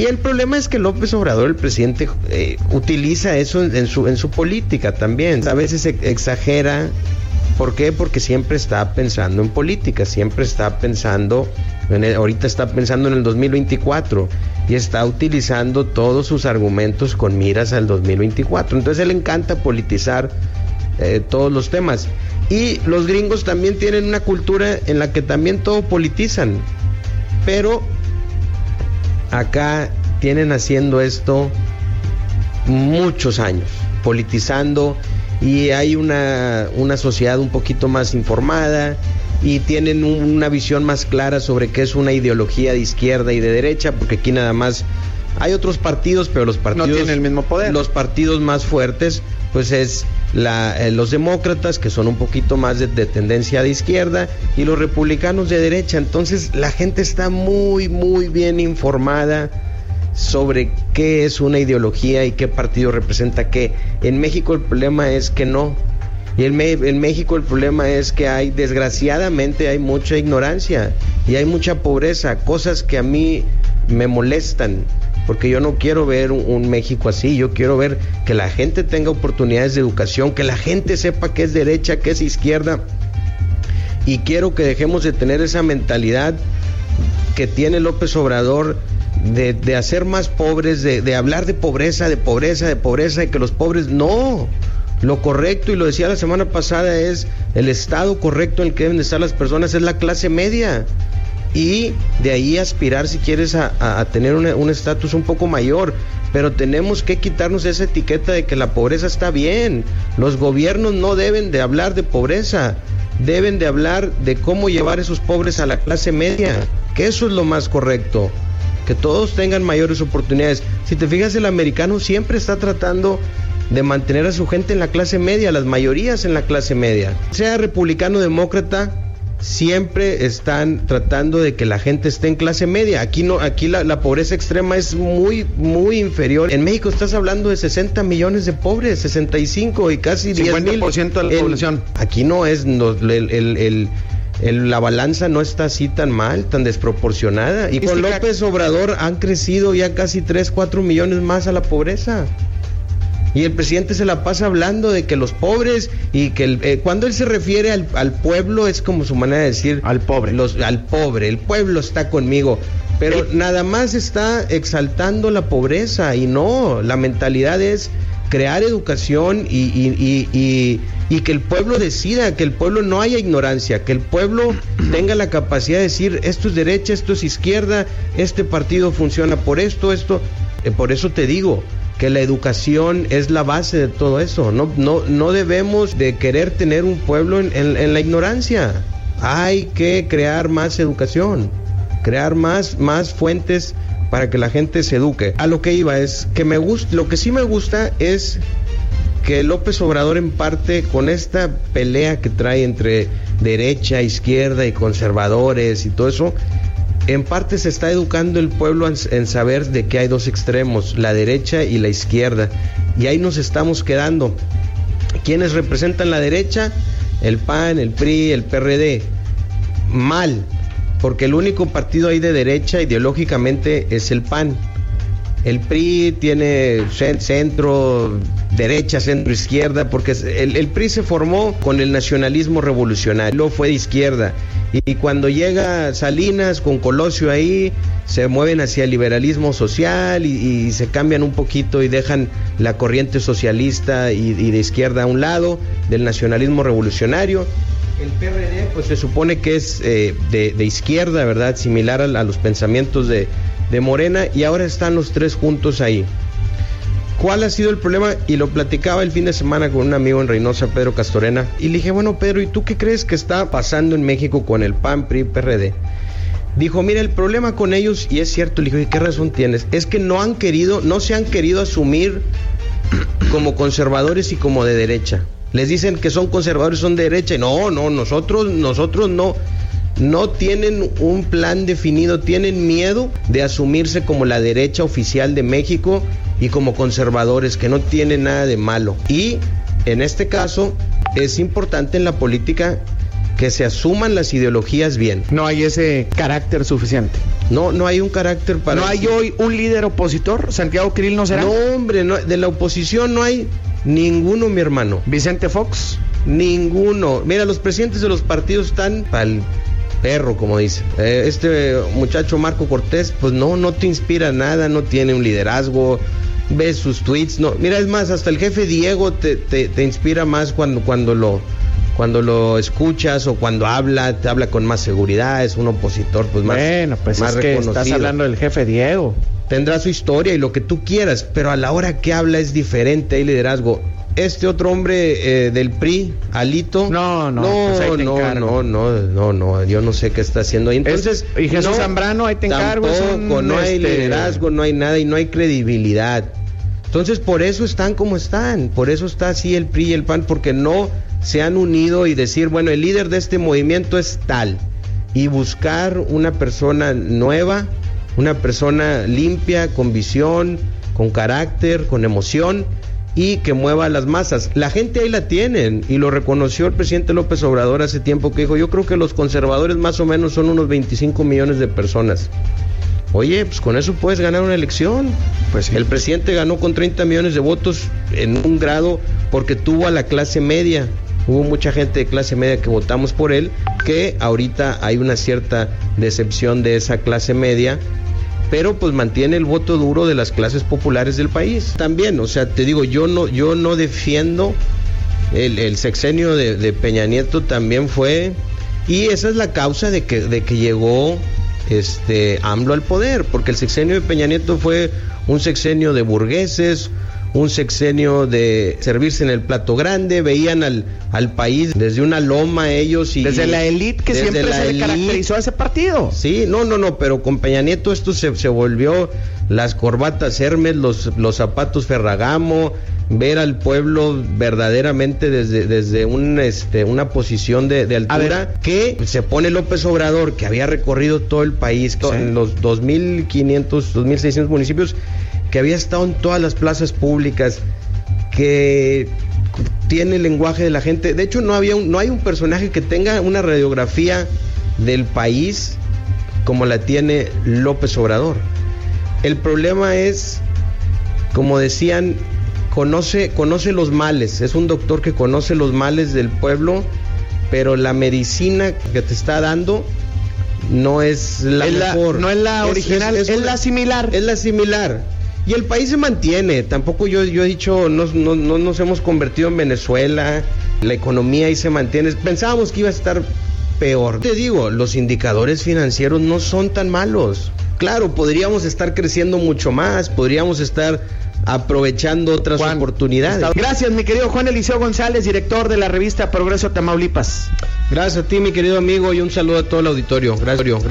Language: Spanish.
Y el problema es que López Obrador, el presidente, eh, utiliza eso en su, política también. A veces exagera. ¿Por qué? Porque siempre está pensando en política, siempre está pensando, ahorita está pensando en el 2024 y está utilizando todos sus argumentos con miras al 2024. Entonces él encanta politizar eh, todos los temas. Y los gringos también tienen una cultura en la que también todo politizan. Pero acá tienen haciendo esto muchos años, politizando y hay una, una sociedad un poquito más informada y tienen una visión más clara sobre qué es una ideología de izquierda y de derecha, porque aquí nada más hay otros partidos, pero los partidos no tienen el mismo poder. Los partidos más fuertes, pues es la, eh, los demócratas, que son un poquito más de, tendencia de izquierda, y los republicanos de derecha. Entonces la gente está muy, muy bien informada sobre qué es una ideología y qué partido representa qué. En México el problema es que no. Y en, en México el problema es que hay, desgraciadamente, hay mucha ignorancia y hay mucha pobreza, cosas que a mí me molestan porque yo no quiero ver un, México así, yo quiero ver que la gente tenga oportunidades de educación, que la gente sepa qué es derecha, qué es izquierda, y quiero que dejemos de tener esa mentalidad que tiene López Obrador de, hacer más pobres, de, de hablar de pobreza, de pobreza, de pobreza, y que los pobres no. Lo correcto, y lo decía la semana pasada, es el estado correcto en el que deben estar las personas, es la clase media y de ahí aspirar si quieres a, tener un estatus un poco mayor. Pero tenemos que quitarnos esa etiqueta de que la pobreza está bien. Los gobiernos no deben de hablar de pobreza, deben de hablar de cómo llevar esos pobres a la clase media, que eso es lo más correcto. Que todos tengan mayores oportunidades. Si te fijas, el americano siempre está tratando de mantener a su gente en la clase media, las mayorías en la clase media. Sea republicano, demócrata, siempre están tratando de que la gente esté en clase media. Aquí no, aquí la, pobreza extrema es muy, muy inferior. En México estás hablando de 60 millones de pobres, 65 y casi 10 mil. de la población. Aquí no es el, la balanza no está así tan mal, tan desproporcionada. Y con López Obrador han crecido ya casi 3, 4 millones más a la pobreza. Y el presidente se la pasa hablando de que los pobres y que eh, cuando él se refiere al, pueblo es como su manera de decir al pobre. Los, al pobre, el pueblo está conmigo. Pero nada más está exaltando la pobreza y no, la mentalidad es crear educación y, y, y, que el pueblo decida, que el pueblo no haya ignorancia, que el pueblo tenga la capacidad de decir esto es derecha, esto es izquierda, este partido funciona por esto, esto. Eh, por eso te digo, que la educación es la base de todo eso. No, no, no debemos de querer tener un pueblo en, la ignorancia. Hay que crear más educación, crear más, más fuentes para que la gente se eduque. A lo que iba es que me gusta, lo que sí me gusta es que López Obrador en parte con esta pelea que trae entre derecha, izquierda y conservadores y todo eso, en parte se está educando el pueblo en, saber de que hay dos extremos, la derecha y la izquierda. Y ahí nos estamos quedando. ¿Quiénes representan la derecha? El PAN, el PRI, el PRD. Mal, porque el único partido ahí de derecha ideológicamente es el PAN. El PRI tiene centro, derecha, centro, izquierda, porque el, PRI se formó con el nacionalismo revolucionario, luego fue de izquierda y cuando llega Salinas con Colosio ahí, se mueven hacia el liberalismo social y, se cambian un poquito y dejan la corriente socialista y, de izquierda a un lado, del nacionalismo revolucionario. El PRD pues se supone que es eh, de, izquierda, ¿verdad? Similar a, los pensamientos de, de Morena y ahora están los tres juntos ahí. ¿Cuál ha sido el problema? Y lo platicaba el fin de semana con un amigo en Reynosa, Pedro Castorena. Y le dije, bueno, Pedro, ¿y tú qué crees que está pasando en México con el PAN, PRI, PRD? Dijo, mira, el problema con ellos, y es cierto, le dije, ¿qué razón tienes? Es que no han querido, no se han querido asumir como conservadores y como de derecha. Les dicen que son conservadores, son de derecha. No, no, nosotros, nosotros no no tienen un plan definido, tienen miedo de asumirse como la derecha oficial de México y como conservadores, que no tienen nada de malo. Y en este caso es importante en la política que se asuman las ideologías bien. No hay ese carácter suficiente. No, no hay un carácter para. ¿No hay hoy un líder opositor? ¿Santiago Krill no será? No, hombre, no, de la oposición no hay ninguno, mi hermano. ¿Vicente Fox? Ninguno. Mira, los presidentes de los partidos están al perro, como dice. Eh, este muchacho Marco Cortés, pues no, no te inspira nada, no tiene un liderazgo. Ves sus tweets, no. Mira, es más, hasta el jefe Diego te, te, te inspira más cuando, cuando lo cuando lo escuchas o cuando habla, te habla con más seguridad, es un opositor pues más Bueno, pues más es que reconocido. estás hablando del jefe Diego. Tendrá su historia y lo que tú quieras, pero a la hora que habla es diferente, hay liderazgo. Este otro hombre eh, del PRI, Alito. No, no, no, pues no, no, no, no, no, yo no sé qué está haciendo ahí. Entonces, y Jesús no, Zambrano, ahí te encargo. es Tampoco, no hay este, liderazgo, no hay nada y no hay credibilidad. Entonces, por eso están como están, por eso está así el PRI y el PAN, porque no se han unido y decir, bueno, el líder de este movimiento es tal, y buscar una persona nueva, una persona limpia, con visión, con carácter, con emoción y que mueva las masas. La gente ahí la tienen y lo reconoció el presidente López Obrador hace tiempo que dijo, yo creo que los conservadores más o menos son unos 25 millones de personas. Oye, pues con eso puedes ganar una elección. Pues sí. El presidente ganó con 30 millones de votos en un grado porque tuvo a la clase media. Hubo mucha gente de clase media que votamos por él, que ahorita hay una cierta decepción de esa clase media, pero pues mantiene el voto duro de las clases populares del país. También, o sea, te digo, yo no, yo no defiendo el, sexenio de, de Peña Nieto también fue, y esa es la causa de que, de que llegó este AMLO al poder, porque el sexenio de Peña Nieto fue un sexenio de burgueses, un sexenio de servirse en el plato grande, veían al, al país desde una loma ellos y Desde la élite que siempre se caracterizó a ese partido. Sí, no, no, no, pero con Peña Nieto esto se, se volvió las corbatas Hermes, los, los zapatos Ferragamo, ver al pueblo verdaderamente desde, desde un, este, una posición de, de altura que se pone López Obrador, que había recorrido todo el país, Sí. en los 2.500, 2.600 municipios, que había estado en todas las plazas públicas, que tiene el lenguaje de la gente. De hecho, no, había un- no hay un personaje que tenga una radiografía del país como la tiene López Obrador. El problema es, como decían, conoce, conoce los males. Es un doctor que conoce los males del pueblo, pero la medicina que te está dando no es la Es la- mejor. no es la original, es la similar. Es la similar. Y el país se mantiene. Tampoco yo, yo he dicho, no, no, no nos hemos convertido en Venezuela. La economía ahí se mantiene. Pensábamos que iba a estar peor. Te digo, los indicadores financieros no son tan malos. Claro, podríamos estar creciendo mucho más, podríamos estar aprovechando otras Juan, oportunidades. Gracias, mi querido Juan Eliseo González, director de la revista Progreso Tamaulipas. Gracias a ti, mi querido amigo, y un saludo a todo el auditorio. Gracias. Gracias.